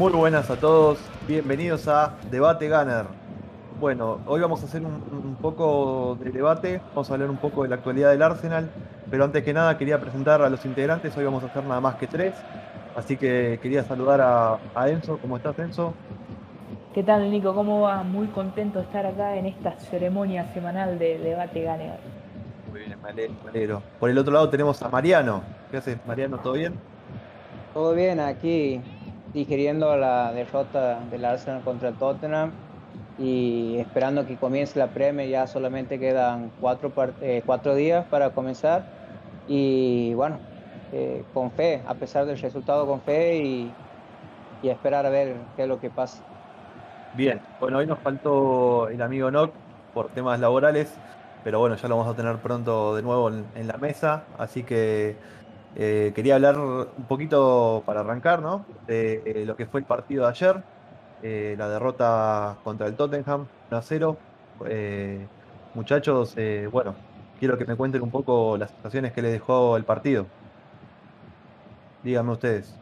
Muy buenas a todos, bienvenidos a Debate Gunner. Bueno, hoy vamos a hacer un, poco de debate, vamos a hablar un poco de la actualidad del Arsenal, pero antes que nada quería presentar a los integrantes, hoy vamos a hacer nada más que tres, así que quería saludar a, Enzo, ¿cómo estás Enzo? ¿Qué tal Nico? ¿Cómo va? Muy contento de estar acá en esta ceremonia semanal de Debate Gunner. Muy bien, me alegro, Por el otro lado tenemos a Mariano, ¿qué haces Mariano? ¿Todo bien? Todo bien, aquí digiriendo la derrota del Arsenal contra el Tottenham y esperando que comience la Premier. Ya solamente quedan cuatro, eh, cuatro días para comenzar. Y bueno, eh, con fe, a pesar del resultado, con fe y, y, esperar a ver qué es lo que pasa. Bien, bueno, hoy nos faltó el amigo Nock por temas laborales, pero bueno, ya lo vamos a tener pronto de nuevo en la mesa, así que eh, quería hablar un poquito para arrancar, ¿no? De eh, lo que fue el partido de ayer, eh, la derrota contra el Tottenham 1 a 0. muchachos, bueno, quiero que me cuenten un poco las situaciones que les dejó el partido. Díganme ustedes.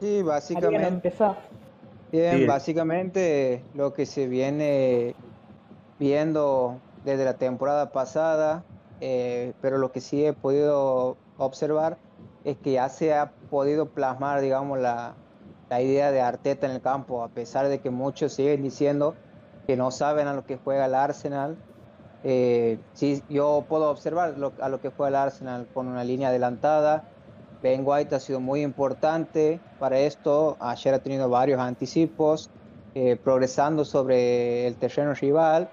Sí, básicamente. Bien, básicamente lo que se viene viendo desde la temporada pasada eh, pero lo que sí he podido observar es que ya se ha podido plasmar, digamos, la, la idea de Arteta en el campo, a pesar de que muchos siguen diciendo que no saben a lo que juega el Arsenal. Eh, sí, yo puedo observar a lo que juega el Arsenal con una línea adelantada. Ben White ha sido muy importante para esto. Ayer ha tenido varios anticipos, eh, progresando sobre el terreno rival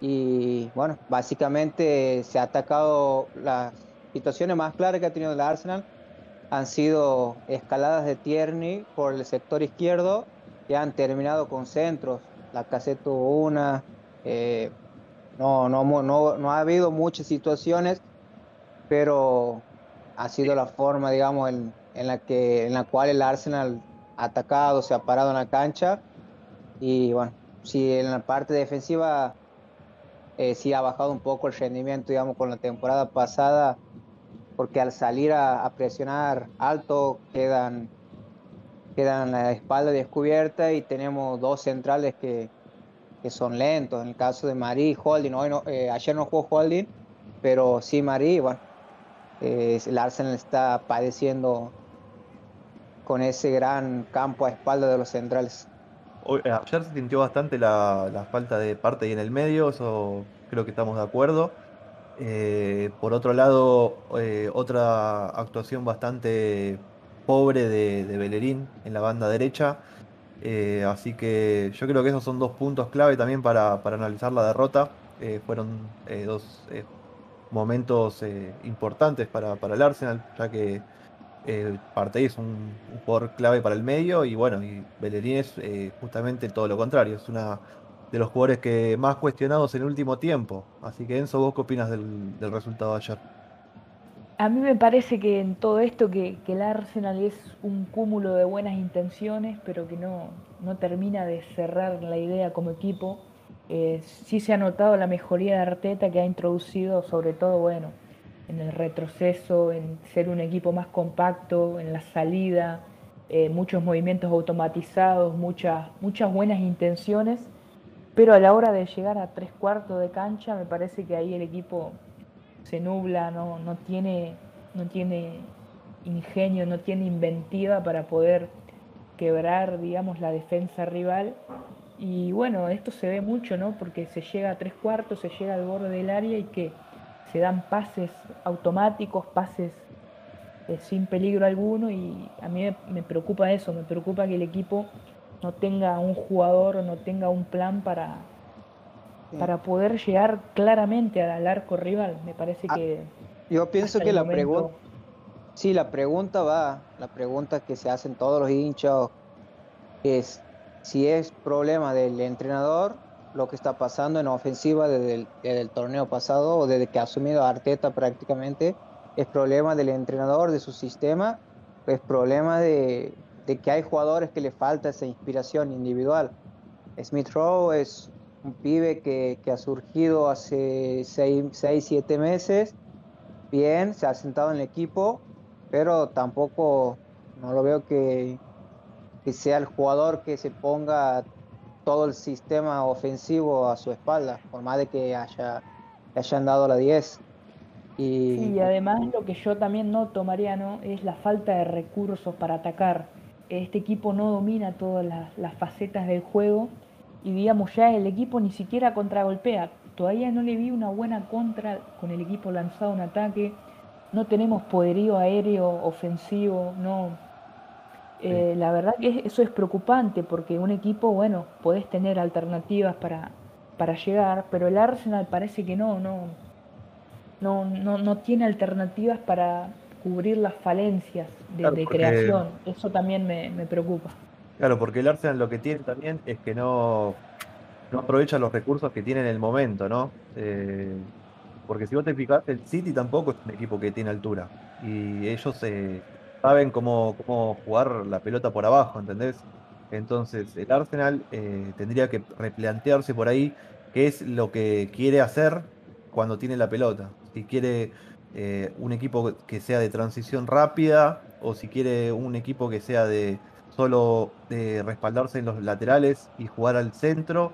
y bueno, básicamente se ha atacado las situaciones más claras que ha tenido el Arsenal. Han sido escaladas de Tierney por el sector izquierdo que han terminado con centros. La caseta tuvo una. Eh, no, no, no, no ha habido muchas situaciones, pero ha sido la forma, digamos, en, en, la que, en la cual el Arsenal ha atacado, se ha parado en la cancha. Y bueno, si en la parte defensiva eh, sí ha bajado un poco el rendimiento, digamos, con la temporada pasada, porque al salir a, presionar alto quedan, quedan la espalda descubierta y tenemos dos centrales que, que son lentos. En el caso de Marí Holding, hoy no, eh, ayer no jugó Holding, pero sí Marí, bueno, eh, el Arsenal está padeciendo con ese gran campo a espalda de los centrales. Eh, ayer se sintió bastante la, falta de parte y en el medio, eso creo que estamos de acuerdo. Eh, por otro lado, eh, otra actuación bastante pobre de, de Bellerín en la banda derecha. así que yo creo que esos son dos puntos clave también para, analizar la derrota. fueron dos momentos importantes para el Arsenal, ya que eh, es un, jugador clave para el medio y bueno, y Bellerín es eh, justamente todo lo contrario, es una de los jugadores que más cuestionados en el último tiempo. Así que Enzo, ¿vos qué opinas del, resultado de ayer? A mí me parece que en todo esto que, el Arsenal es un cúmulo de buenas intenciones, pero que no, no termina de cerrar la idea como equipo. Eh, sí se ha notado la mejoría de Arteta que ha introducido sobre todo, bueno, en el retroceso, en ser un equipo más compacto, en la salida, eh, muchos movimientos automatizados, muchas, muchas buenas intenciones, pero a la hora de llegar a tres cuartos de cancha me parece que ahí el equipo se nubla, no, no, tiene, no tiene ingenio, no tiene inventiva para poder quebrar, digamos, la defensa rival. Y bueno, esto se ve mucho, ¿no? Porque se llega a tres cuartos, se llega al borde del área y que se dan pases automáticos, pases eh, sin peligro alguno y a mí me, preocupa eso, me preocupa que el equipo no tenga un jugador o no tenga un plan para, para poder llegar claramente al arco rival. Me parece ah, que... Yo pienso que la pregunta... Sí, la pregunta va, la pregunta que se hacen todos los hinchas es si es problema del entrenador lo que está pasando en ofensiva desde el, torneo pasado o desde que ha asumido Arteta prácticamente. Es problema del entrenador, de su sistema, es problema de, que hay jugadores que le falta esa inspiración individual. Smith Rowe es un pibe que, ha surgido hace 6, 7 meses, bien, se ha sentado en el equipo, pero tampoco no lo veo que, que sea el jugador que se ponga todo el sistema ofensivo a su espalda, por más de que haya, hayan dado la 10. Y... y además lo que yo también noto, Mariano, es la falta de recursos para atacar. Este equipo no domina todas las, facetas del juego y digamos ya el equipo ni siquiera contragolpea. Todavía no le vi una buena contra con el equipo lanzado un ataque. No tenemos poderío aéreo ofensivo, no, eh, la verdad que eso es preocupante porque un equipo, bueno, podés tener alternativas para, para llegar, pero el Arsenal parece que no, no, no, no, no tiene alternativas para cubrir las falencias de, creación. Eso también me, preocupa. Claro, porque el Arsenal lo que tiene también es que no, no aprovecha los recursos que tiene en el momento, ¿no? Eh, porque si vos te fijas, el City tampoco es un equipo que tiene altura. Y ellos eh, saben cómo, cómo jugar la pelota por abajo, ¿entendés? Entonces el Arsenal eh, tendría que replantearse por ahí qué es lo que quiere hacer cuando tiene la pelota. Si quiere eh, un equipo que sea de transición rápida o si quiere un equipo que sea de solo de respaldarse en los laterales y jugar al centro.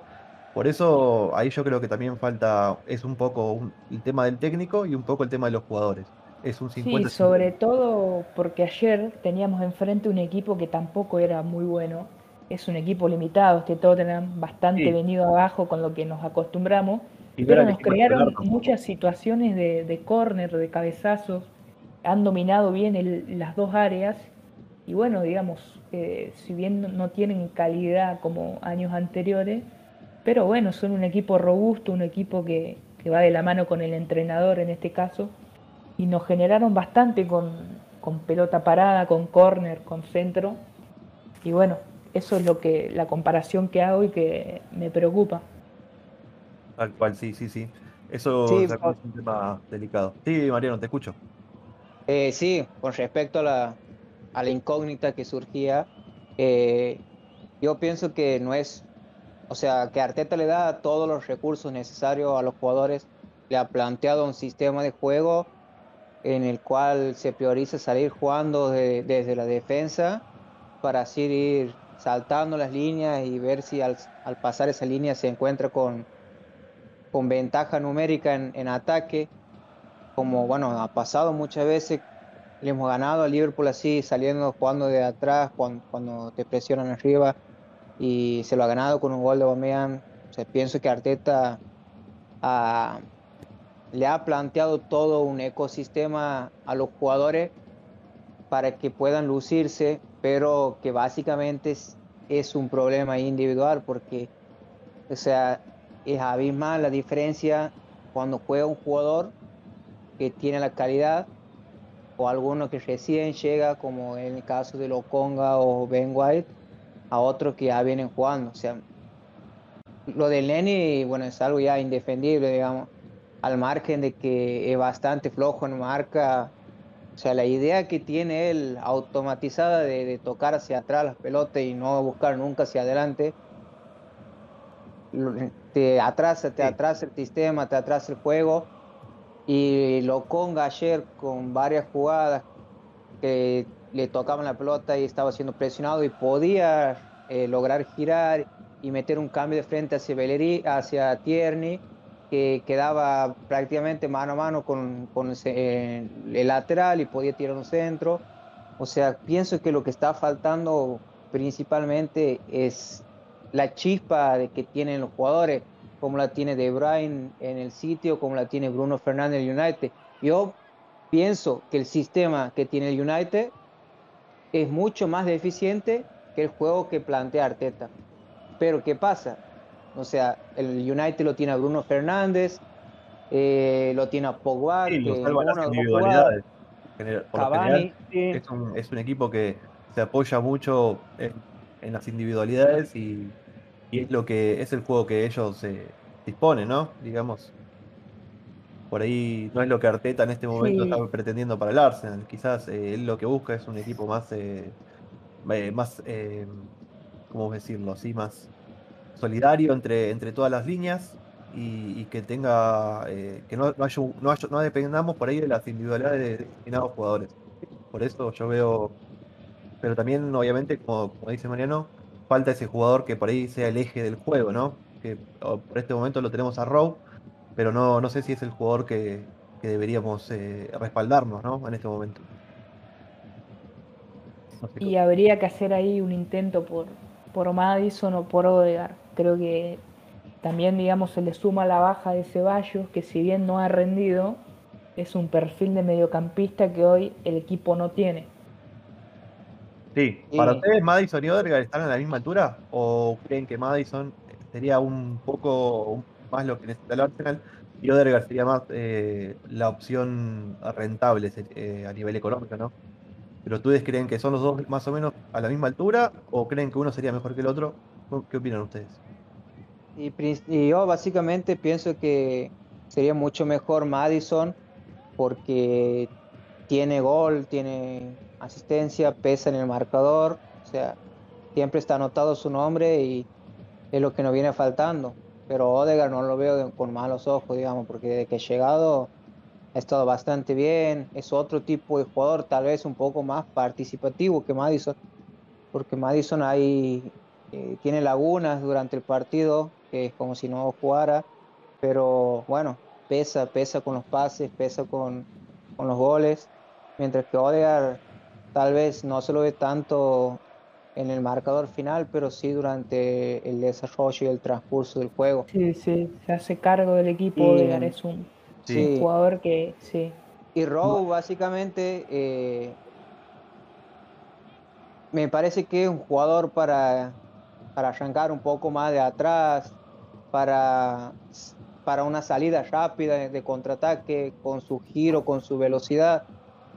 Por eso ahí yo creo que también falta, es un poco el tema del técnico y un poco el tema de los jugadores es un 50 Sí, sobre todo porque ayer teníamos enfrente un equipo que tampoco era muy bueno. Es un equipo limitado, todos tenían bastante venido abajo con lo que nos acostumbramos. pero nos crearon muchas situaciones de, de córner, de cabezazos. Han dominado bien las dos áreas. Y bueno, digamos, eh, si bien no tienen calidad como años anteriores, pero bueno, son un equipo robusto, un equipo que, que va de la mano con el entrenador en este caso y nos generaron bastante con, pelota parada, con córner, con centro. Y bueno, eso es lo que la comparación que hago y que me preocupa. Tal cual, sí, sí, sí. Eso es un tema delicado. Sí, Mariano, te escucho. Eh, sí, con respecto a la, a la incógnita que surgía, eh, yo pienso que no es, o sea, que Arteta le da todos los recursos necesarios a los jugadores, le ha planteado un sistema de juego en el cual se prioriza salir jugando desde la defensa para así ir saltando las líneas y ver si al, pasar esa línea se encuentra con, con ventaja numérica en, ataque, como bueno, ha pasado muchas veces, le hemos ganado a Liverpool así, saliendo, jugando de atrás, cuando, te presionan arriba, y se lo ha ganado con un gol de Aubameyang. O pienso que Arteta ha, le ha planteado todo un ecosistema a los jugadores para que puedan lucirse, pero que básicamente es, un problema individual porque, o sea, es abismal la diferencia cuando juega un jugador que tiene la calidad o alguno que recién llega, como en el caso de Loconga o Ben White, a otros que ya vienen jugando. O sea, lo de Lenny, bueno, es algo ya indefendible, digamos al margen de que es bastante flojo en marca. O sea, la idea que tiene él automatizada de, tocar hacia atrás las pelotas y no buscar nunca hacia adelante, te atrasa, te atrasa el sistema, te atrasa el juego. Y lo con ayer con varias jugadas que le tocaban la pelota y estaba siendo presionado y podía eh, lograr girar y meter un cambio de frente hacia Bellerí, hacia Tierney que quedaba prácticamente mano a mano con, eh, el lateral y podía tirar un centro. O sea, pienso que lo que está faltando principalmente es la chispa de que tienen los jugadores, como la tiene De Bruyne en el sitio, como la tiene Bruno Fernández en el United. Yo pienso que el sistema que tiene el United es mucho más deficiente que el juego que plantea Arteta. Pero ¿qué pasa? O sea, el United lo tiene a Bruno Fernández, eh, lo tiene a Pogba. Sí, que las individualidades. es, un, es, un, equipo que se apoya mucho en, las individualidades y, es lo que es el juego que ellos eh, disponen, ¿no? Digamos. Por ahí no es lo que Arteta en este momento está pretendiendo para el Arsenal. Quizás eh, él lo que busca es un equipo más, eh, más, ¿cómo decirlo? Así, más solidario entre, entre todas las líneas y, que tenga eh, que no, no, no, dependamos por ahí de las individualidades de determinados jugadores. Por eso yo veo pero también, obviamente, como, dice Mariano, falta ese jugador que por ahí sea el eje del juego, ¿no? Que por este momento lo tenemos a Rowe, pero no, no sé si es el jugador que, deberíamos eh, respaldarnos, ¿no? En este momento. y habría que hacer ahí un intento por, por Madison o por Odegar. Creo que también, digamos, se le suma la baja de Ceballos, que si bien no ha rendido, es un perfil de mediocampista que hoy el equipo no tiene. Sí, ¿para ustedes Madison y Odegaard están a la misma altura? ¿O creen que Madison sería un poco más lo que necesita el Arsenal y Odegaard sería más eh, la opción rentable eh, a nivel económico, ¿no? ¿Pero ustedes creen que son los dos más o menos a la misma altura o creen que uno sería mejor que el otro? ¿Qué opinan ustedes? y yo básicamente pienso que sería mucho mejor Madison porque tiene gol, tiene asistencia, pesa en el marcador, o sea, siempre está anotado su nombre y es lo que nos viene faltando. Pero Odegaard no lo veo con malos ojos, digamos, porque desde que ha llegado ha estado bastante bien, es otro tipo de jugador, tal vez un poco más participativo que Madison, porque Madison ahí eh, tiene lagunas durante el partido, que es como si no jugara, pero bueno, pesa, pesa con los pases, pesa con, los goles, mientras que Odegaard tal vez no se lo ve tanto en el marcador final, pero sí durante el desarrollo y el transcurso del juego. Sí, sí, se hace cargo del equipo, Odegaard es un, jugador que sí. Y Rowe básicamente eh, me parece que es un jugador para, para arrancar un poco más de atrás, para para una salida rápida de contraataque, con su giro, con su velocidad.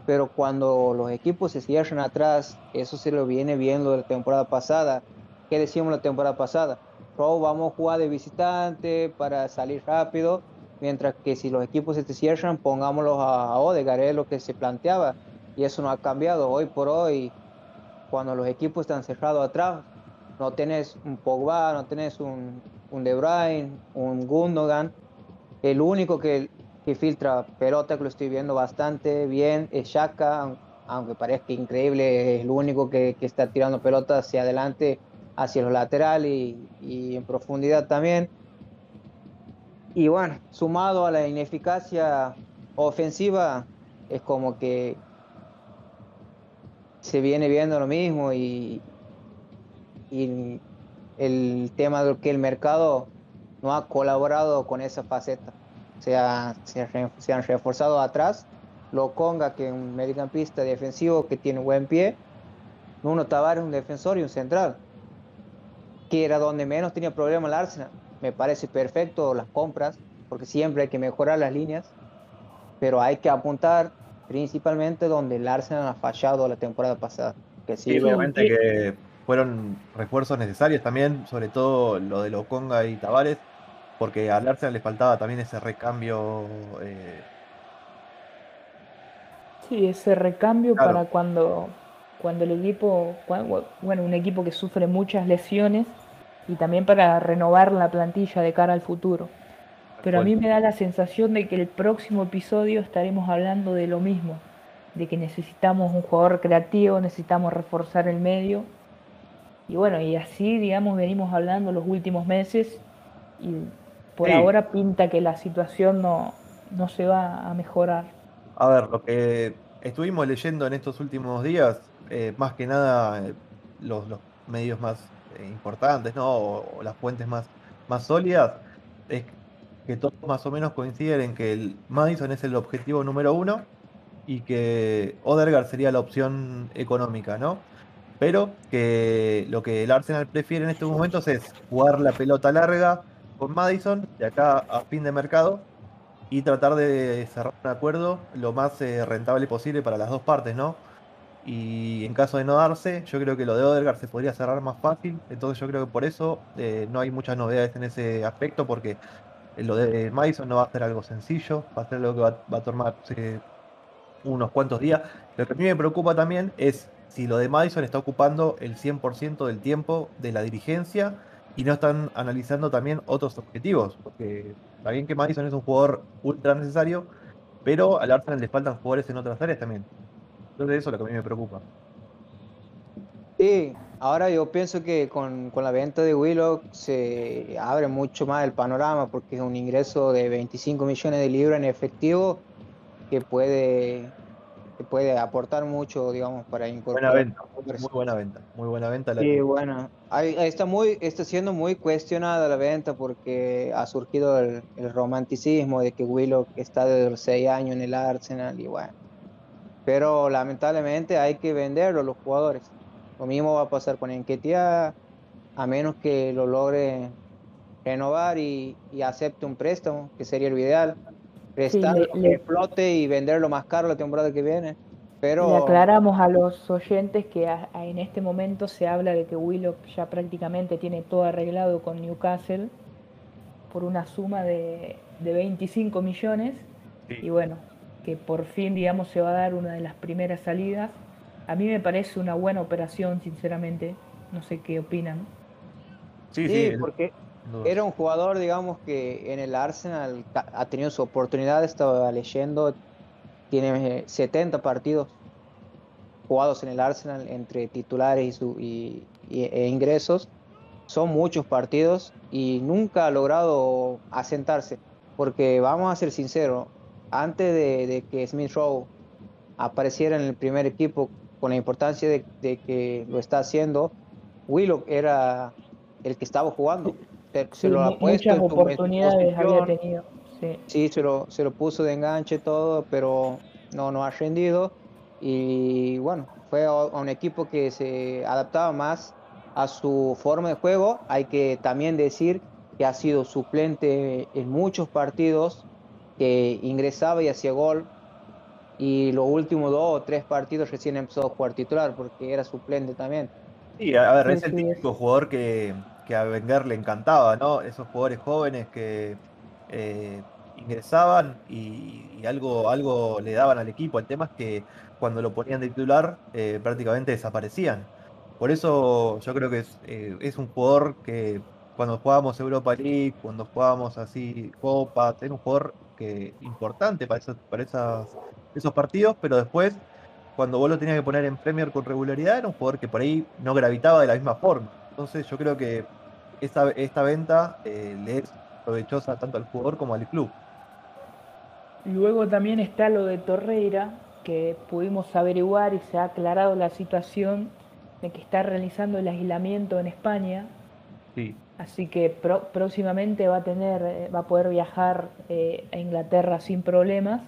Pero cuando los equipos se cierran atrás, eso se lo viene viendo de la temporada pasada. ¿Qué decíamos la temporada pasada? Pro, vamos a jugar de visitante para salir rápido, mientras que si los equipos se cierran, pongámoslos a, Odegaard, es lo que se planteaba. Y eso no ha cambiado. Hoy por hoy, cuando los equipos están cerrados atrás, no tenés un Pogba, no tenés un, un De Bruyne, un Gundogan. El único que, filtra pelota, que lo estoy viendo bastante bien, es Shaka, aunque parezca increíble, es el único que, está tirando pelota hacia adelante, hacia los laterales y, en profundidad también. Y bueno, sumado a la ineficacia ofensiva, es como que se viene viendo lo mismo y, y el tema de que el mercado no ha colaborado con esa faceta. O sea, se, han reforzado atrás. Lo Conga, que es un mediocampista defensivo que tiene buen pie. Nuno Tavares, un defensor y un central. Que era donde menos tenía problema el Arsenal. Me parece perfecto las compras, porque siempre hay que mejorar las líneas. Pero hay que apuntar principalmente donde el Arsenal ha fallado la temporada pasada. Que sí, obviamente que fueron refuerzos necesarios también, sobre todo lo de Loconga y Tavares, porque al Arsenal le faltaba también ese recambio. Eh, sí, ese recambio para cuando, cuando el equipo, bueno, un equipo que sufre muchas lesiones y también para renovar la plantilla de cara al futuro. Pero a mí me da la sensación de que el próximo episodio estaremos hablando de lo mismo, de que necesitamos un jugador creativo, necesitamos reforzar el medio y bueno, y así, digamos, venimos hablando los últimos meses y por ahora pinta que la situación no, no se va a mejorar. A ver, lo que estuvimos leyendo en estos últimos días, eh, más que nada eh, los, medios más eh, importantes, ¿no? O, las fuentes más, más sólidas, es que todos más o menos coinciden en que el Madison es el objetivo número uno y que Odergaard sería la opción económica, ¿no? Pero que lo que el Arsenal prefiere en estos momentos es jugar la pelota larga con Madison de acá a fin de mercado y tratar de cerrar un acuerdo lo más eh, rentable posible para las dos partes, ¿no? Y en caso de no darse, yo creo que lo de Odegaard se podría cerrar más fácil, entonces yo creo que por eso eh, no hay muchas novedades en ese aspecto, porque lo de Madison no va a ser algo sencillo, va a ser algo que va, va a tomar unos cuantos días. Lo que a mí me preocupa también es si lo de Madison está ocupando el 100% del tiempo de la dirigencia y no están analizando también otros objetivos, porque está bien que Madison es un jugador ultra necesario, pero al Arsenal le faltan jugadores en otras áreas también. Entonces eso es lo que a mí me preocupa. Sí, ahora yo pienso que con, con la venta de Willow se abre mucho más el panorama porque es un ingreso de 25 millones de libras en efectivo que puede puede aportar mucho, digamos, para incorporar. Buena venta, muy buena venta, muy buena venta. La sí, bueno, ahí, está, muy, está siendo muy cuestionada la venta porque ha surgido el, romanticismo de que Willow está desde los 6 años en el Arsenal y bueno. Pero lamentablemente hay que venderlo los jugadores. Lo mismo va a pasar con Enquetia, a menos que lo logre renovar y, y acepte un préstamo, que sería lo ideal prestar le, flote y venderlo más caro la temporada que viene. Pero... Le aclaramos a los oyentes que en este momento se habla de que Willock ya prácticamente tiene todo arreglado con Newcastle por una suma de, de 25 millones y bueno, que por fin digamos se va a dar una de las primeras salidas. A mí me parece una buena operación, sinceramente. No sé qué opinan. Sí, sí, porque era un jugador, digamos, que en el Arsenal ha tenido su oportunidad, estaba leyendo, tiene 70 partidos jugados en el Arsenal entre titulares y, e ingresos. Son muchos partidos y nunca ha logrado asentarse. Porque vamos a ser sinceros, antes de, que Smith Rowe apareciera en el primer equipo con la importancia de, de que lo está haciendo, Willock era el que estaba jugando se, lo ha puesto. Muchas oportunidades había tenido. Sí, se, lo, se lo puso de enganche todo, pero no, no ha rendido. Y bueno, fue a un equipo que se adaptaba más a su forma de juego. Hay que también decir que ha sido suplente en muchos partidos, que ingresaba y hacía gol. Y los últimos dos o tres partidos recién empezó a jugar titular porque era suplente también. Sí, a ver, es el típico jugador que que a Wenger le encantaba, ¿no? Esos jugadores jóvenes que eh, ingresaban y, algo, algo le daban al equipo. El tema es que cuando lo ponían de titular eh, prácticamente desaparecían. Por eso yo creo que es, eh, es, un jugador que cuando jugábamos Europa League, cuando jugábamos así Copa, era un jugador que importante para, esos, para esos partidos, pero después cuando vos lo tenías que poner en Premier con regularidad, era un jugador que por ahí no gravitaba de la misma forma. Entonces yo creo que esta, esta venta eh, le es provechosa tanto al jugador como al club. Luego también está lo de Torreira, que pudimos averiguar y se ha aclarado la situación de que está realizando el aislamiento en España. Sí. Así que próximamente va a tener, eh, va a poder viajar eh, a Inglaterra sin problemas.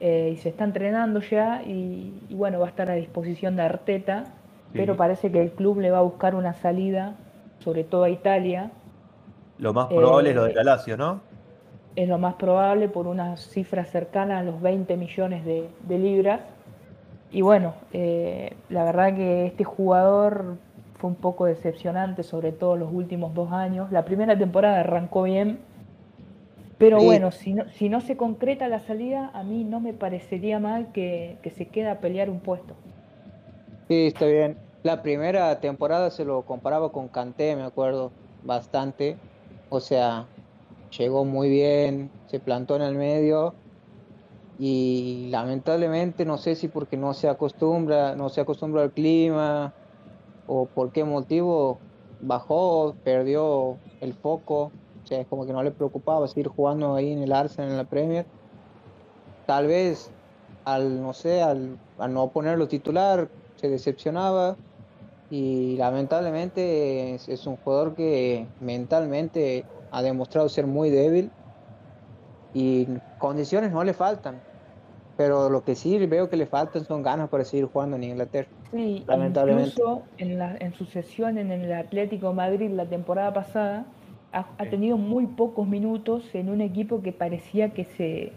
y se está entrenando ya y, bueno, va a estar a disposición de Arteta pero parece que el club le va a buscar una salida, sobre todo a Italia. Lo más probable es lo de Galacio, eh, ¿no? Es lo más probable por unas cifras cercanas a los 20 millones de, libras. Y bueno, eh, la verdad que este jugador fue un poco decepcionante, sobre todo los últimos dos años. La primera temporada arrancó bien, pero bueno, si no, si no se concreta la salida, a mí no me parecería mal que, que se quede a pelear un puesto. Sí, está bien. La primera temporada se lo comparaba con Kanté, me acuerdo, bastante. O sea, llegó muy bien, se plantó en el medio y lamentablemente no sé si porque no se acostumbra, no se acostumbra al clima o por qué motivo bajó, perdió el foco, o sea, es como que no le preocupaba seguir jugando ahí en el Arsenal en la Premier. Tal vez al no sé, al, al no ponerlo titular, se decepcionaba y lamentablemente es, un jugador que mentalmente ha demostrado ser muy débil y condiciones no le faltan. Pero lo que sí veo que le faltan son ganas para seguir jugando en Inglaterra. Sí, lamentablemente. Incluso en, la, en su sesión en el Atlético Madrid la temporada pasada, ha, tenido muy pocos minutos en un equipo que parecía que se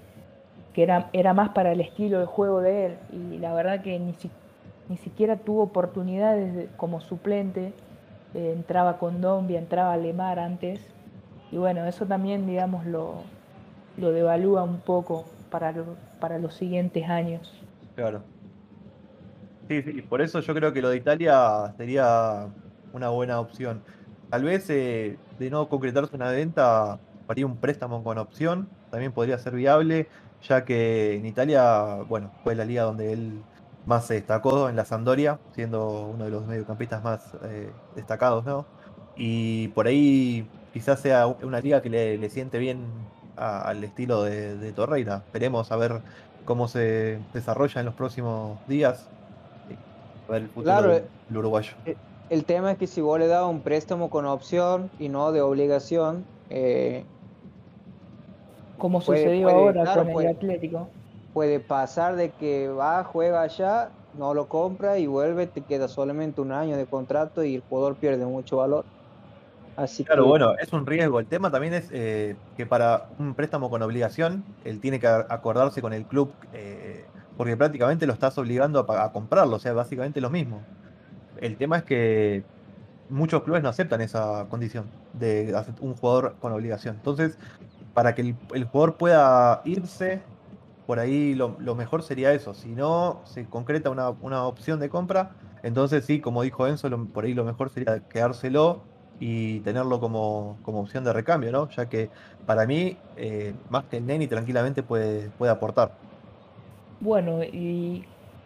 que era, era más para el estilo de juego de él. Y la verdad que ni, siquiera ni siquiera tuvo oportunidades como suplente, eh, entraba con Dombia, entraba Lemar antes, y bueno, eso también, digamos, lo, lo devalúa un poco para, para los siguientes años. Claro. Sí, sí, por eso yo creo que lo de Italia sería una buena opción. Tal vez eh, de no concretarse una venta, haría un préstamo con opción, también podría ser viable, ya que en Italia, bueno, fue la liga donde él más se destacó en la Sampdoria, siendo uno de los mediocampistas más eh, destacados, ¿no? Y por ahí quizás sea una liga que le, siente bien al estilo de, Torreira. Esperemos a ver cómo se desarrolla en los próximos días. A ver el futuro del, uruguayo. Eh, el, tema es que si vos le das un préstamo con opción y no de obligación, eh, como sucedió ahora con el Atlético. Puede pasar de que va, juega allá, no lo compra y vuelve, te queda solamente un año de contrato y el jugador pierde mucho valor. Así claro, bueno, es un riesgo. El tema también es eh, que para un préstamo con obligación, él tiene que acordarse con el club, eh, porque prácticamente lo estás obligando a, a, comprarlo, o sea, básicamente lo mismo. El tema es que muchos clubes no aceptan esa condición de un jugador con obligación. Entonces, para que el, jugador pueda irse, por ahí lo, mejor sería eso. Si no se concreta una, opción de compra, entonces sí, como dijo Enzo, por ahí lo mejor sería quedárselo y tenerlo como, opción de recambio, ¿no? Ya que para mí, eh, más que el Neni, tranquilamente puede, puede aportar. Bueno, y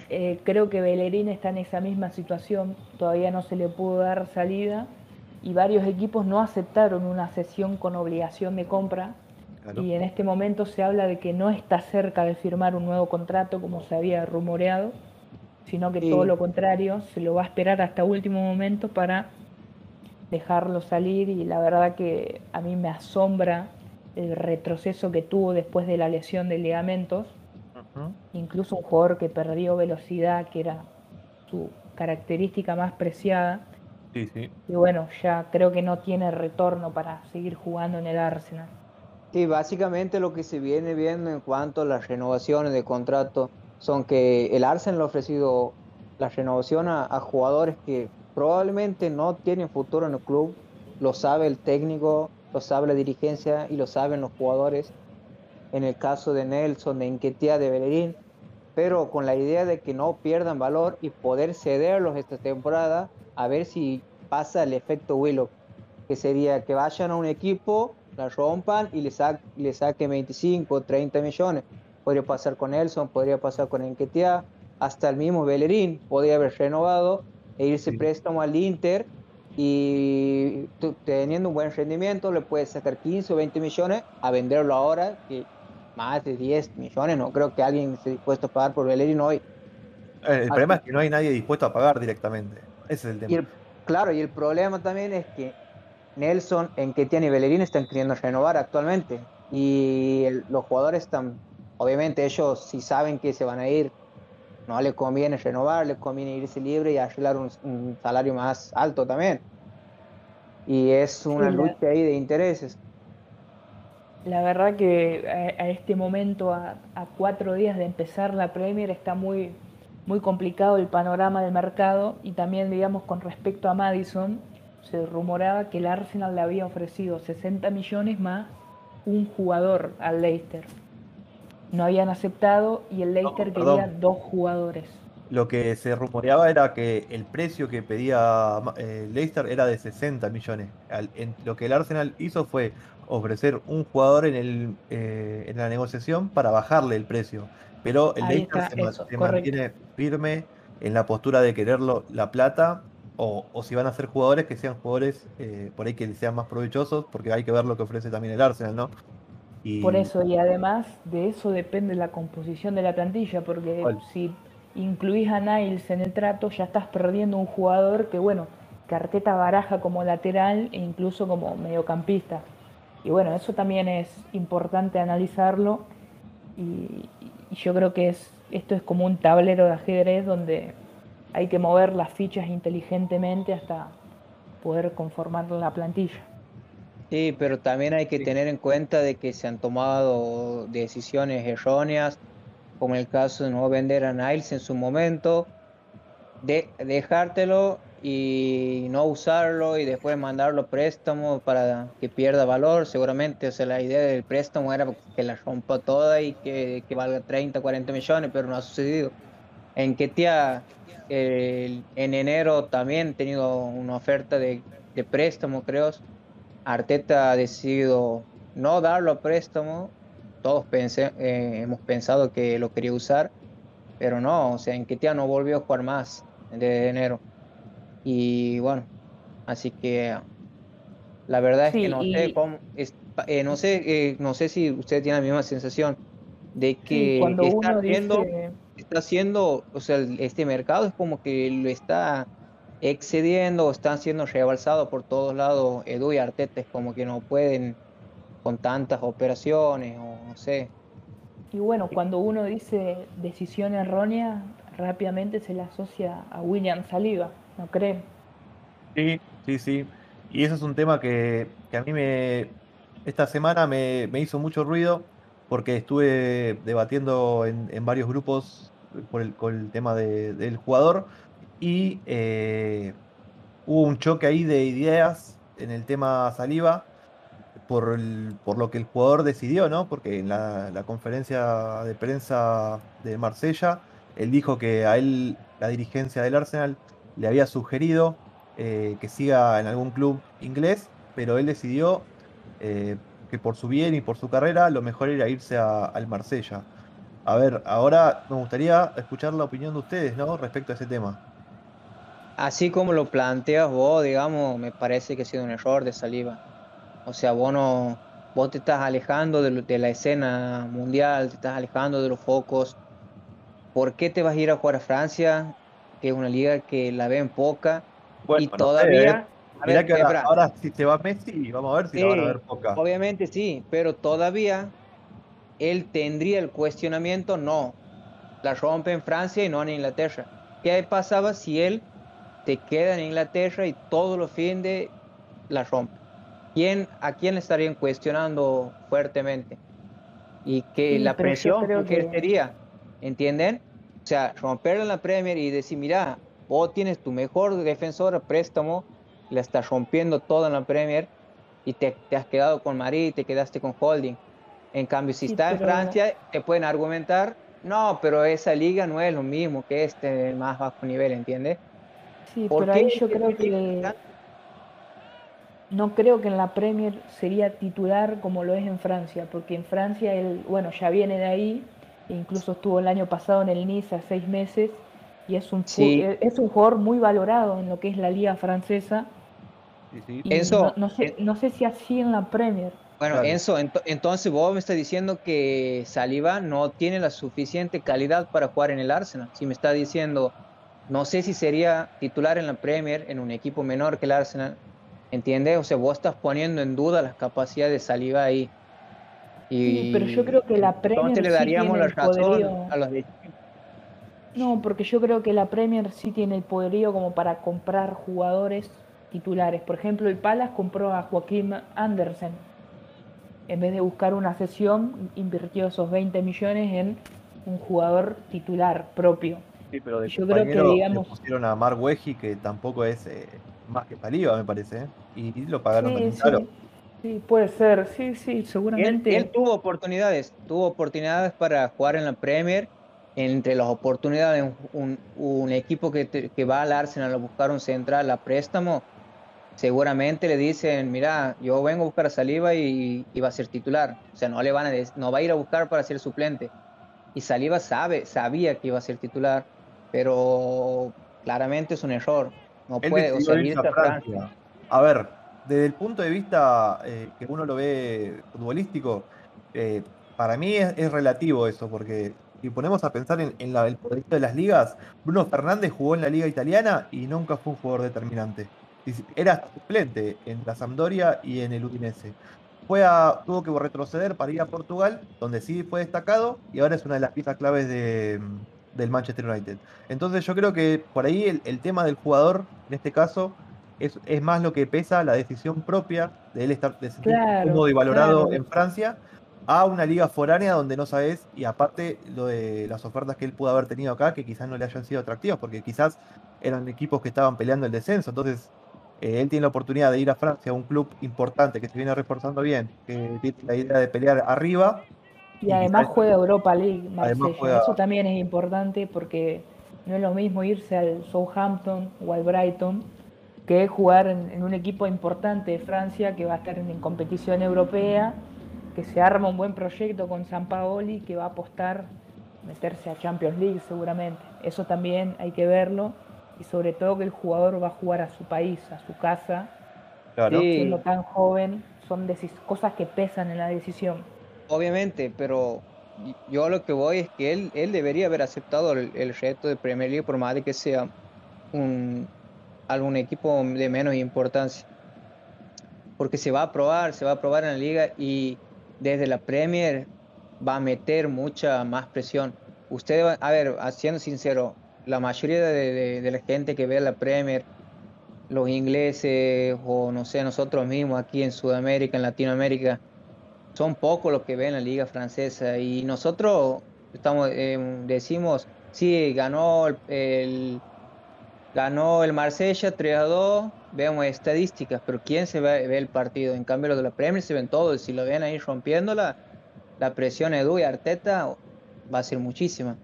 eh, creo que Bellerín está en esa misma situación, todavía no se le pudo dar salida y varios equipos no aceptaron una sesión con obligación de compra y en este momento se habla de que no está cerca de firmar un nuevo contrato como se había rumoreado, sino que todo lo contrario, se lo va a esperar hasta último momento para dejarlo salir y la verdad que a mí me asombra el retroceso que tuvo después de la lesión de ligamentos. Incluso un jugador que perdió velocidad, que era su característica más preciada. Y bueno, ya creo que no tiene retorno para seguir jugando en el Arsenal. Sí, básicamente lo que se viene viendo en cuanto a las renovaciones de contrato son que el Arsenal ha ofrecido la renovación a, jugadores que probablemente no tienen futuro en el club, lo sabe el técnico, lo sabe la dirigencia y lo saben los jugadores. En el caso de Nelson, de Inquietia, de Bellerín, pero con la idea de que no pierdan valor y poder cederlos esta temporada a ver si pasa el efecto Willow, que sería que vayan a un equipo la rompan y le, sa le saque 25, 30 millones. Podría pasar con Nelson, podría pasar con Enquetia, hasta el mismo Bellerín podría haber renovado e irse préstamo al Inter y teniendo un buen rendimiento le puede sacar 15 o 20 millones a venderlo ahora, que más de 10 millones, no creo que alguien esté dispuesto a pagar por Bellerín hoy. Eh, el problema es que no hay nadie dispuesto a pagar directamente. Ese es el tema. claro, y el problema también es que Nelson, en que tiene Bellerín están queriendo renovar actualmente. Y los jugadores están, obviamente ellos si saben que se van a ir, no les conviene renovar, les conviene irse libre y arreglar un, salario más alto también. Y es una lucha ahí de intereses. La verdad que a, este momento, a, a, cuatro días de empezar la Premier, está muy, muy complicado el panorama del mercado y también, digamos, con respecto a Madison, se rumoraba que el Arsenal le había ofrecido 60 millones más un jugador al Leicester. No habían aceptado y el Leicester quería dos jugadores. Lo que se rumoreaba era que el precio que pedía eh, Leicester era de 60 millones. lo que el Arsenal hizo fue ofrecer un jugador en, el, eh, en la negociación para bajarle el precio. Pero el Leicester se, mantiene firme en la postura de quererlo la plata o, si van a ser jugadores que sean jugadores eh, por ahí que sean más provechosos, porque hay que ver lo que ofrece también el Arsenal, ¿no? Por eso, y además de eso depende la composición de la plantilla, porque si incluís a Niles en el trato, ya estás perdiendo un jugador que, bueno, Carteta baraja como lateral e incluso como mediocampista. Y bueno, eso también es importante analizarlo y, y yo creo que es, esto es como un tablero de ajedrez donde hay que mover las fichas inteligentemente hasta poder conformar la plantilla. Sí, pero también hay que tener en cuenta de que se han tomado decisiones erróneas, como el caso de no vender a Niles en su momento, de dejártelo y no usarlo y después mandarlo a préstamo para que pierda valor, seguramente, o sea, la idea del préstamo era que la rompa toda y que, que valga 30, 40 millones, pero no ha sucedido. En Ketia en enero también he tenido una oferta de, préstamo, creo. Arteta ha decidido no darlo a préstamo. Todos pensé, eh, hemos pensado que lo quería usar. pero no, o sea, en Ketia no volvió a jugar más desde enero. Y bueno, así que la verdad es que no sé cómo, eh, no sé, eh, no sé si usted tiene la misma sensación de que está haciendo, está haciendo, o sea, este mercado es como que lo está excediendo, están siendo rebalsados por todos lados. Edu y Arteta es como que no pueden con tantas operaciones o no sé. Y bueno, cuando uno dice decisión errónea, rápidamente se le asocia a William Saliba, ¿no creen? Sí, sí, sí. Y eso es un tema que, a mí me esta semana me, hizo mucho ruido porque estuve debatiendo en, varios grupos por el, con el tema del jugador y eh, hubo un choque ahí de ideas en el tema Saliba por, por lo que el jugador decidió, ¿no? Porque en la, conferencia de prensa de Marsella, él dijo que a él la dirigencia del Arsenal le había sugerido eh, que siga en algún club inglés, pero él decidió eh, que por su bien y por su carrera lo mejor era irse al Marsella. A ver, ahora me gustaría escuchar la opinión de ustedes, ¿no? Respecto a ese tema así como lo planteas vos, digamos, me parece que ha sido un error de saliva. O sea, vos no, vos te estás alejando de, la escena mundial, te estás alejando de los focos. ¿Por qué te vas a ir a jugar a Francia, que es una liga que la ven poca? y todavía... ¿eh? que ahora, si se va Messi, vamos a ver si van a ver poca. Obviamente sí, pero todavía él tendría el cuestionamiento, no, la rompe en Francia y no en Inglaterra. ¿Qué pasaba si él te queda en Inglaterra y todos los fines la rompe. ¿Quién, ¿A quién le estarían cuestionando fuertemente? Y que la presión que sería, ¿entienden? O sea, romperla en la Premier y decir, mira, vos tienes tu mejor defensor a préstamo, la estás rompiendo toda en la Premier y te, has quedado con Marí y te quedaste con Holding. En cambio, si está en Francia, te pueden argumentar, no, pero esa liga no es lo mismo que este más bajo nivel, ¿entiendes? Sí, pero ahí yo creo que no creo que en la Premier sería titular como lo es en Francia, porque en Francia él, bueno, ya viene de ahí, e incluso estuvo el año pasado en el Nice a seis meses, y es un, es un jugador muy valorado en lo que es la liga francesa. Eso, no, sé, no sé si así en la Premier. Bueno, Enzo, entonces vos me estás diciendo que Saliba no tiene la suficiente calidad para jugar en el Arsenal. Si me está diciendo no sé si sería titular en la Premier en un equipo menor que el Arsenal. ¿Entiendes? O sea, vos estás poniendo en duda las capacidades de Saliba ahí. Y, pero yo creo que la Premier. Entonces le daríamos la razón a los No, porque yo creo que la Premier sí tiene el poderío como para comprar jugadores titulares. Por ejemplo, el Palace compró a Joaquín Andersen. En vez de buscar una sesión, invirtió esos 20 millones en un jugador titular propio. Sí, pero de yo creo que digamos... pusieron a Mark Weji, que tampoco es eh, más que Paliva, me parece, ¿eh? y, lo pagaron sí, sí. Sí, puede ser, sí, sí, seguramente. Él, tuvo oportunidades, tuvo oportunidades para jugar en la Premier. Entre las oportunidades, un, un equipo que, que, va al Arsenal a buscar un central a préstamo, seguramente le dicen, mira, yo vengo a buscar a Saliva y, y, va a ser titular. O sea, no le van a no va a ir a buscar para ser suplente. Y Saliva sabe, sabía que iba a ser titular pero claramente es un error. No puede, o sea, a, ver, desde el punto de vista eh, que uno lo ve futbolístico, eh, para mí es, relativo eso, porque si ponemos a pensar en, el poderío de las ligas, Bruno Fernández jugó en la liga italiana y nunca fue un jugador determinante. Era suplente en la Sampdoria y en el Udinese. Fue a, tuvo que retroceder para ir a Portugal, donde sí fue destacado y ahora es una de las piezas claves de, del Manchester United. Entonces yo creo que por ahí el, tema del jugador, en este caso, es, es, más lo que pesa la decisión propia de él estar de cómodo y valorado en Francia a una liga foránea donde no sabes, y aparte lo de las ofertas que él pudo haber tenido acá, que quizás no le hayan sido atractivas, porque quizás eran equipos que estaban peleando el descenso. Entonces, eh, él tiene la oportunidad de ir a Francia, a un club importante que se viene reforzando bien, que tiene la idea de pelear arriba, y además juega Europa League, Marsella. Eso también es importante porque no es lo mismo irse al Southampton o al Brighton que jugar en, un equipo importante de Francia que va a estar en, competición europea, que se arma un buen proyecto con San Paoli, que va a apostar meterse a Champions League seguramente. Eso también hay que verlo y sobre todo que el jugador va a jugar a su país, a su casa. Claro. Siendo tan joven, son cosas que pesan en la decisión. Obviamente, pero yo lo que voy es que él, él debería haber aceptado el, reto de Premier League por más de que sea un, algún equipo de menos importancia. Porque se va a probar, se va a probar en la liga y desde la Premier va a meter mucha más presión. Usted, a ver, siendo sincero, la mayoría de, de, la gente que ve la Premier, los ingleses o no sé, nosotros mismos aquí en Sudamérica, en Latinoamérica, son pocos los que ven la liga francesa. Y nosotros estamos em, decimos sí ganó el, ganó el Marsella 3 a 2 vemos estadísticas pero quién se ve, ve, el partido en cambio los de la Premier se ven todos si lo ven ahí rompiéndola la presión Edu y Arteta va a ser muchísima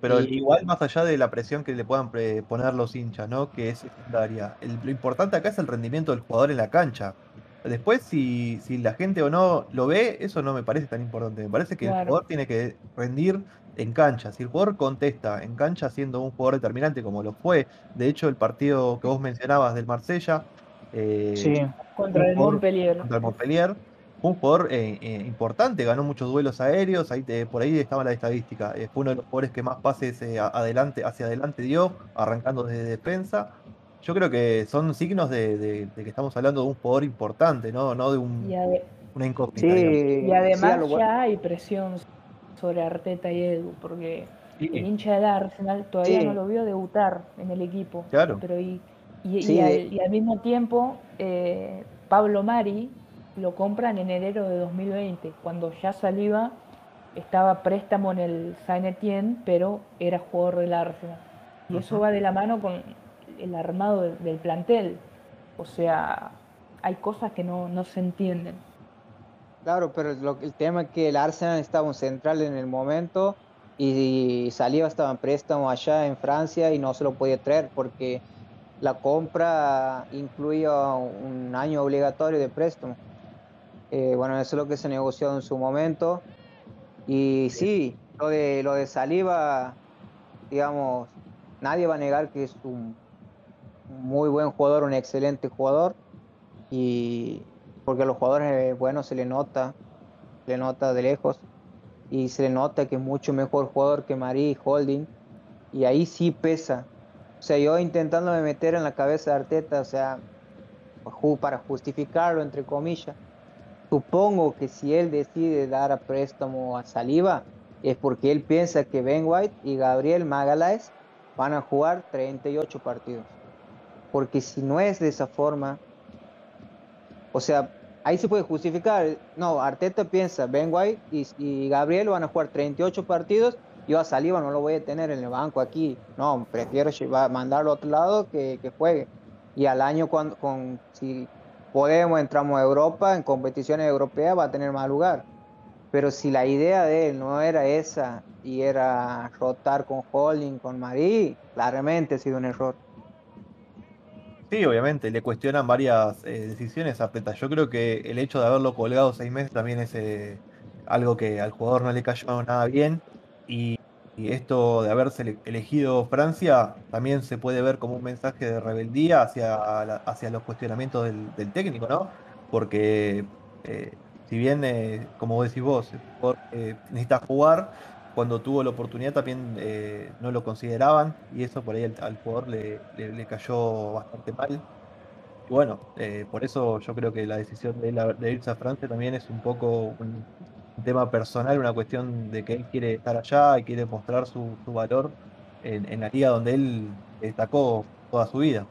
pero igual más allá de la presión que le puedan poner los hinchas, ¿no? Que es secundaria. lo importante acá es el rendimiento del jugador en la cancha. Después, si, si la gente o no lo ve, eso no me parece tan importante. Me parece que el jugador tiene que rendir en cancha. Si el jugador contesta en cancha siendo un jugador determinante como lo fue, de hecho el partido que vos mencionabas del Marsella, eh, contra el Montpellier. Contra el Montpellier, fue un jugador eh, eh, importante, ganó muchos duelos aéreos, ahí por ahí estaba la estadística. fue uno de los jugadores que más pases adelante, hacia adelante dio, arrancando desde defensa yo creo que son signos de, que estamos hablando de un jugador importante, no, no de un, una incógnita. y además ya hay presión sobre Arteta y Edu, porque el hincha del Arsenal todavía no lo vio debutar en el equipo. Claro. Pero y, al, mismo tiempo, eh, Pablo Mari lo compran en enero de 2020, cuando ya saliva estaba préstamo en el Saint Etienne, pero era jugador del Arsenal. Y eso va de la mano con el armado del plantel. O sea, hay cosas que no, no se entienden. Claro, pero lo, el tema es que el Arsenal estaba un central en el momento y, salía estaba en préstamo allá en Francia y no se lo podía traer porque la compra incluía un año obligatorio de préstamo. Eh, bueno, eso es lo que se negoció en su momento. Y sí, lo de, lo de Saliba, digamos, nadie va a negar que es un muy buen jugador, un excelente jugador. Y porque a los jugadores buenos se le nota, se le nota de lejos. Y se le nota que es mucho mejor jugador que Marí Holding. Y ahí sí pesa. O sea, yo intentándome meter en la cabeza de Arteta, o sea, para justificarlo, entre comillas. Supongo que si él decide dar a préstamo a Saliva, es porque él piensa que Ben White y Gabriel Magaláes van a jugar 38 partidos porque si no es de esa forma, o sea, ahí se puede justificar. No, Arteta piensa, Ben White y, Gabriel van a jugar 38 partidos, yo a Saliba no lo voy a tener en el banco aquí. No, prefiero mandarlo a otro lado que, juegue. Y al año, cuando, con, si podemos, entramos a Europa, en competiciones europeas va a tener más lugar. Pero si la idea de él no era esa y era rotar con Holding, con Marí, claramente ha sido un error. Sí, obviamente, le cuestionan varias eh, decisiones a Peta. Yo creo que el hecho de haberlo colgado seis meses también es eh, algo que al jugador no le cayó nada bien. Y, esto de haberse elegido Francia también se puede ver como un mensaje de rebeldía hacia, hacia los cuestionamientos del, técnico, ¿no? Porque eh, si bien, como decís vos, necesita jugar, cuando tuvo la oportunidad también eh, no lo consideraban y eso por ahí al, jugador le, cayó bastante mal. Y bueno, eh, por eso yo creo que la decisión de, irse a Francia también es un poco un, tema personal, una cuestión de que él quiere estar allá y quiere mostrar su, valor en, la liga donde él destacó toda su vida.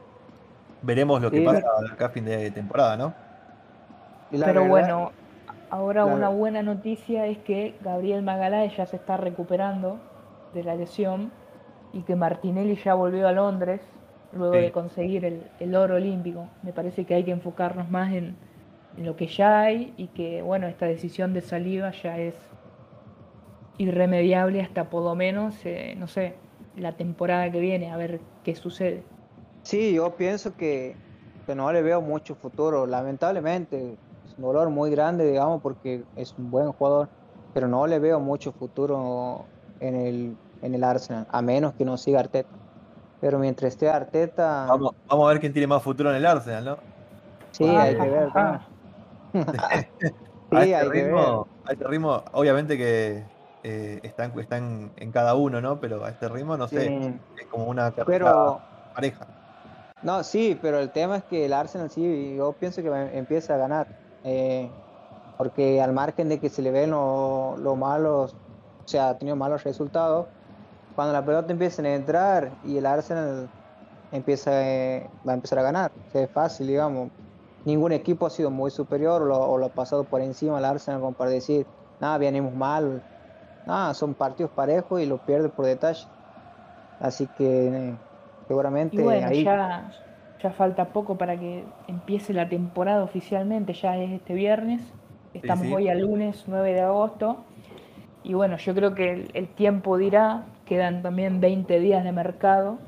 Veremos lo que pasa acá a fin de temporada, ¿no? Pero bueno, Ahora una buena noticia es que Gabriel Magaláes ya se está recuperando de la lesión y que Martinelli ya volvió a Londres luego de conseguir el, oro olímpico. Me parece que hay que enfocarnos más en, lo que ya hay y que bueno, esta decisión de salida ya es irremediable hasta por lo menos, eh, no sé, la temporada que viene, a ver qué sucede. Sí, yo pienso que, que no le veo mucho futuro, lamentablemente un dolor muy grande, digamos, porque es un buen jugador, pero no le veo mucho futuro en el, en el Arsenal, a menos que no siga Arteta. Pero mientras esté Arteta. Vamos, vamos a ver quién tiene más futuro en el Arsenal, ¿no? Sí, hay que ver. sí, hay que ver. A este ritmo, obviamente que eh, están, están en cada uno, ¿no? Pero a este ritmo, no sé, es como una pero, pareja. No, sí, pero el tema es que el Arsenal sí, yo pienso que empieza a ganar. Eh, porque al margen de que se le ven los lo malos, o sea, ha tenido malos resultados, cuando la pelota empieza a entrar y el Arsenal empieza, eh, va a empezar a ganar, es fácil, digamos. Ningún equipo ha sido muy superior o lo, ha pasado por encima al Arsenal como para decir, nada, venimos mal. Nada, son partidos parejos y lo pierde por detalle. Así que seguramente ahí... Ya, ya falta poco para que empiece la temporada oficialmente, ya es este viernes. Estamos hoy al lunes 9 de agosto. Y bueno, yo creo que el, tiempo dirá, quedan también 20 días de mercado.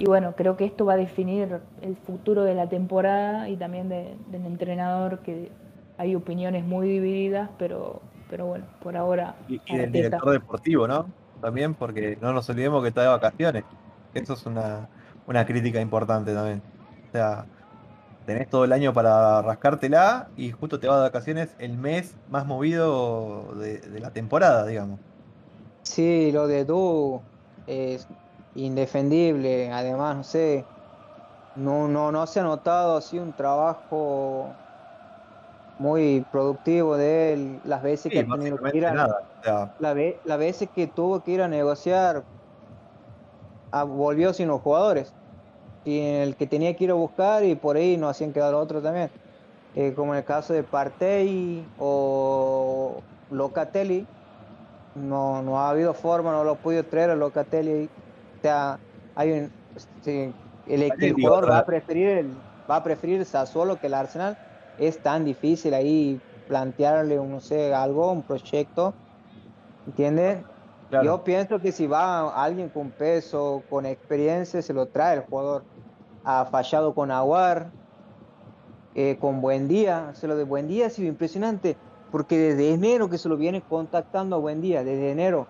Y bueno, creo que esto va a definir el futuro de la temporada y también del entrenador, que hay opiniones muy divididas, pero, pero bueno, por ahora. Y, del director deportivo, ¿no? También, porque no nos olvidemos que está de vacaciones. Eso es una, una crítica importante también. O sea, tenés todo el año para rascártela y justo te vas de vacaciones el mes más movido de, la temporada, digamos. Sí, lo de Du es indefendible, además, no sé, no, no, no se ha notado así un trabajo muy productivo de él, las veces que ha tenido que ir a, las veces que tuvo que ir a negociar, volvió sin los jugadores y en el que tenía que ir a buscar y por ahí no hacían quedar otro también. Eh, como en el caso de Partey o Locatelli, no, no ha habido forma, no lo ha podido traer a Locatelli. O sea, hay un, el, jugador va a preferir el, va a preferir Sassuolo que el Arsenal. Es tan difícil ahí plantearle, no sé, algo, un proyecto, ¿entiendes? Yo pienso que si va alguien con peso, con experiencia, se lo trae el jugador. Ha fallado con Aguar, eh, con Buen Día. Se lo de Buen Día ha sido impresionante, porque desde enero que se lo viene contactando a Buen Día, desde enero.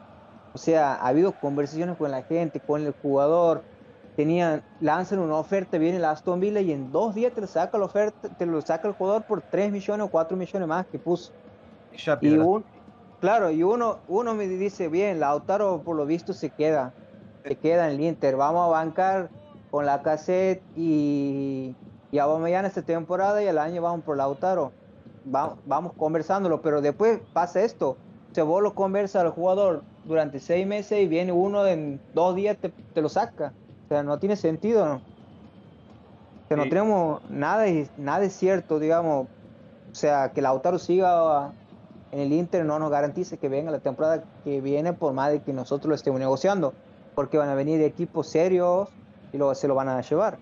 O sea, ha habido conversaciones con la gente, con el jugador. Tenían, lanzan una oferta, viene la Aston Villa y en dos días te lo saca la oferta, te lo saca el jugador por 3 millones o 4 millones más que puso. Y, un, Claro, y uno, uno me dice, bien, Lautaro por lo visto se queda, se queda en el Inter, vamos a bancar con la cassette y, y a mañana esta temporada y el año vamos por Lautaro. vamos conversándolo, pero después pasa esto, se vos lo conversa al jugador durante seis meses y viene uno en dos días te, te lo saca. O sea, no tiene sentido, ¿no? O sea, no tenemos nada, nada es cierto, digamos. O sea, que Lautaro siga en el Inter no nos garantice que venga la temporada que viene por más de que nosotros lo estemos negociando, porque van a venir equipos serios y luego se lo van a llevar.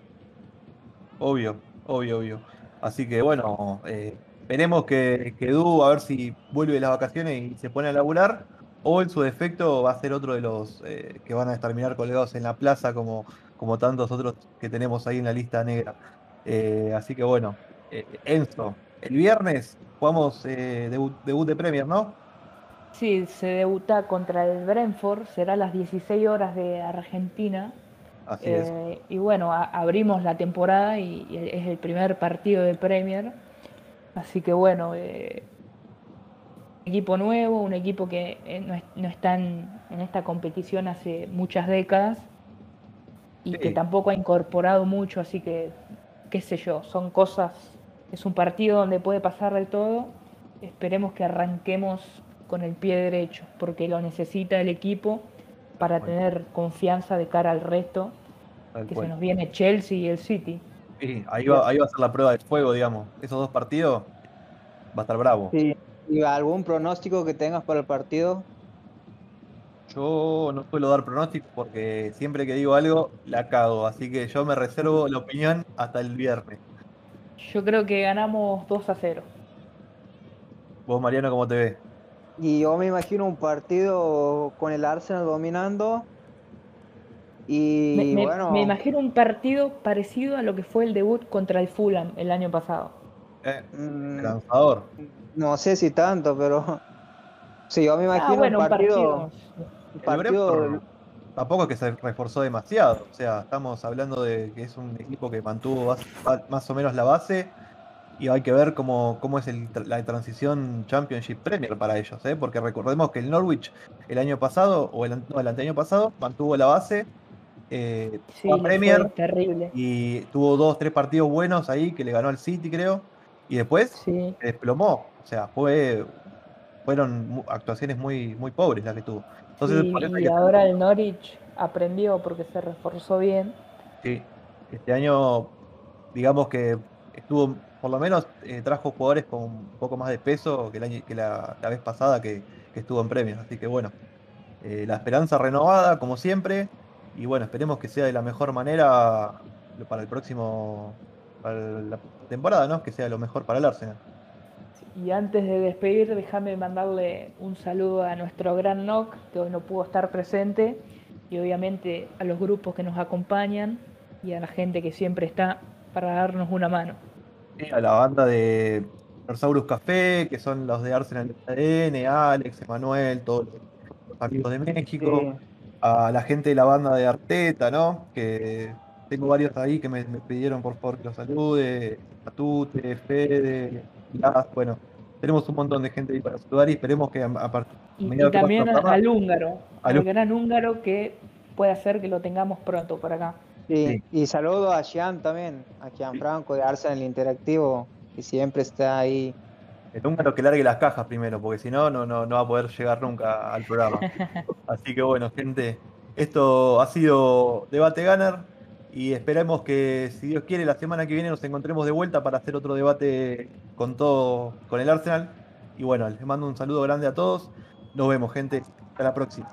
Obvio, obvio, obvio. Así que bueno, eh, veremos que, que Du a ver si vuelve de las vacaciones y se pone a laburar, o en su defecto va a ser otro de los eh, que van a terminar colgados en la plaza como, como tantos otros que tenemos ahí en la lista negra. Eh, así que bueno, Enzo, el viernes jugamos eh, debut, de Premier, ¿no? Sí, se debuta contra el Brentford, será a las 16 horas de Argentina. Así es. Eh, y bueno, abrimos la temporada y, es el primer partido de Premier. Así que bueno, eh, equipo nuevo, un equipo que eh, no, está en, esta competición hace muchas décadas y que tampoco ha incorporado mucho, así que, qué sé yo, son cosas es un partido donde puede pasar de todo. Esperemos que arranquemos con el pie derecho, porque lo necesita el equipo para tener confianza de cara al resto, que se nos viene Chelsea y el City. Sí, ahí va, ahí va a ser la prueba de fuego, digamos. Esos dos partidos va a estar bravo. Sí. ¿Y algún pronóstico que tengas para el partido? Yo no suelo dar pronóstico porque siempre que digo algo la cago, así que yo me reservo la opinión hasta el viernes. Yo creo que ganamos 2 a 0. ¿Vos, Mariano, cómo te ves? Y yo me imagino un partido con el Arsenal dominando. Y me, bueno. Me imagino un partido parecido a lo que fue el debut contra el Fulham el año pasado. Eh, mm, lanzador. No sé si tanto, pero. Sí, yo me ah, imagino un, partido, partido... tampoco es que se reforzó demasiado. O sea, estamos hablando de que es un equipo que mantuvo más o menos la base y hay que ver cómo, cómo es la transición Championship Premier para ellos, ¿eh? porque recordemos que el Norwich el año pasado, o el, no, el anteaño pasado, mantuvo la base, eh, Premier terrible. y tuvo dos, tres partidos buenos ahí que le ganó al City, creo, y después se desplomó, o sea, fue fueron actuaciones muy, muy pobres las que tuvo. Entonces, y ahora el Norwich aprendió porque se reforzó bien. Sí, este año digamos que estuvo por lo menos eh, trajo jugadores con un poco más de peso que, la, vez pasada que, estuvo en premios. Así que bueno, eh, la esperanza renovada, como siempre. Y bueno, esperemos que sea de la mejor manera para el próximo, para la temporada, ¿no? Que sea lo mejor para el Arsenal. Y antes de despedir, déjame mandarle un saludo a nuestro gran Nock, que hoy no pudo estar presente, y obviamente a los grupos que nos acompañan y a la gente que siempre está para darnos una mano a la banda de Norsaurus Café, que son los de Arsenal ADN, Alex, Emanuel, todos los amigos de México, a la gente de la banda de Arteta, ¿no? Que tengo varios ahí que me, pidieron por favor que los salude, Atute, Fede, Bueno, tenemos un montón de gente ahí para saludar y esperemos que a, partir y, y también al húngaro, al gran húngaro que puede hacer que lo tengamos pronto por acá. Sí, y saludo a Jean también, a Jean Franco de Arsenal Interactivo, que siempre está ahí. El húngaro que largue las cajas primero, porque si no, no, no, va a poder llegar nunca al programa. Así que bueno, gente, esto ha sido Debate Gunner y esperemos que, si Dios quiere, la semana que viene nos encontremos de vuelta para hacer otro debate con todo, con el Arsenal. Y bueno, les mando un saludo grande a todos. Nos vemos, gente. Hasta la próxima.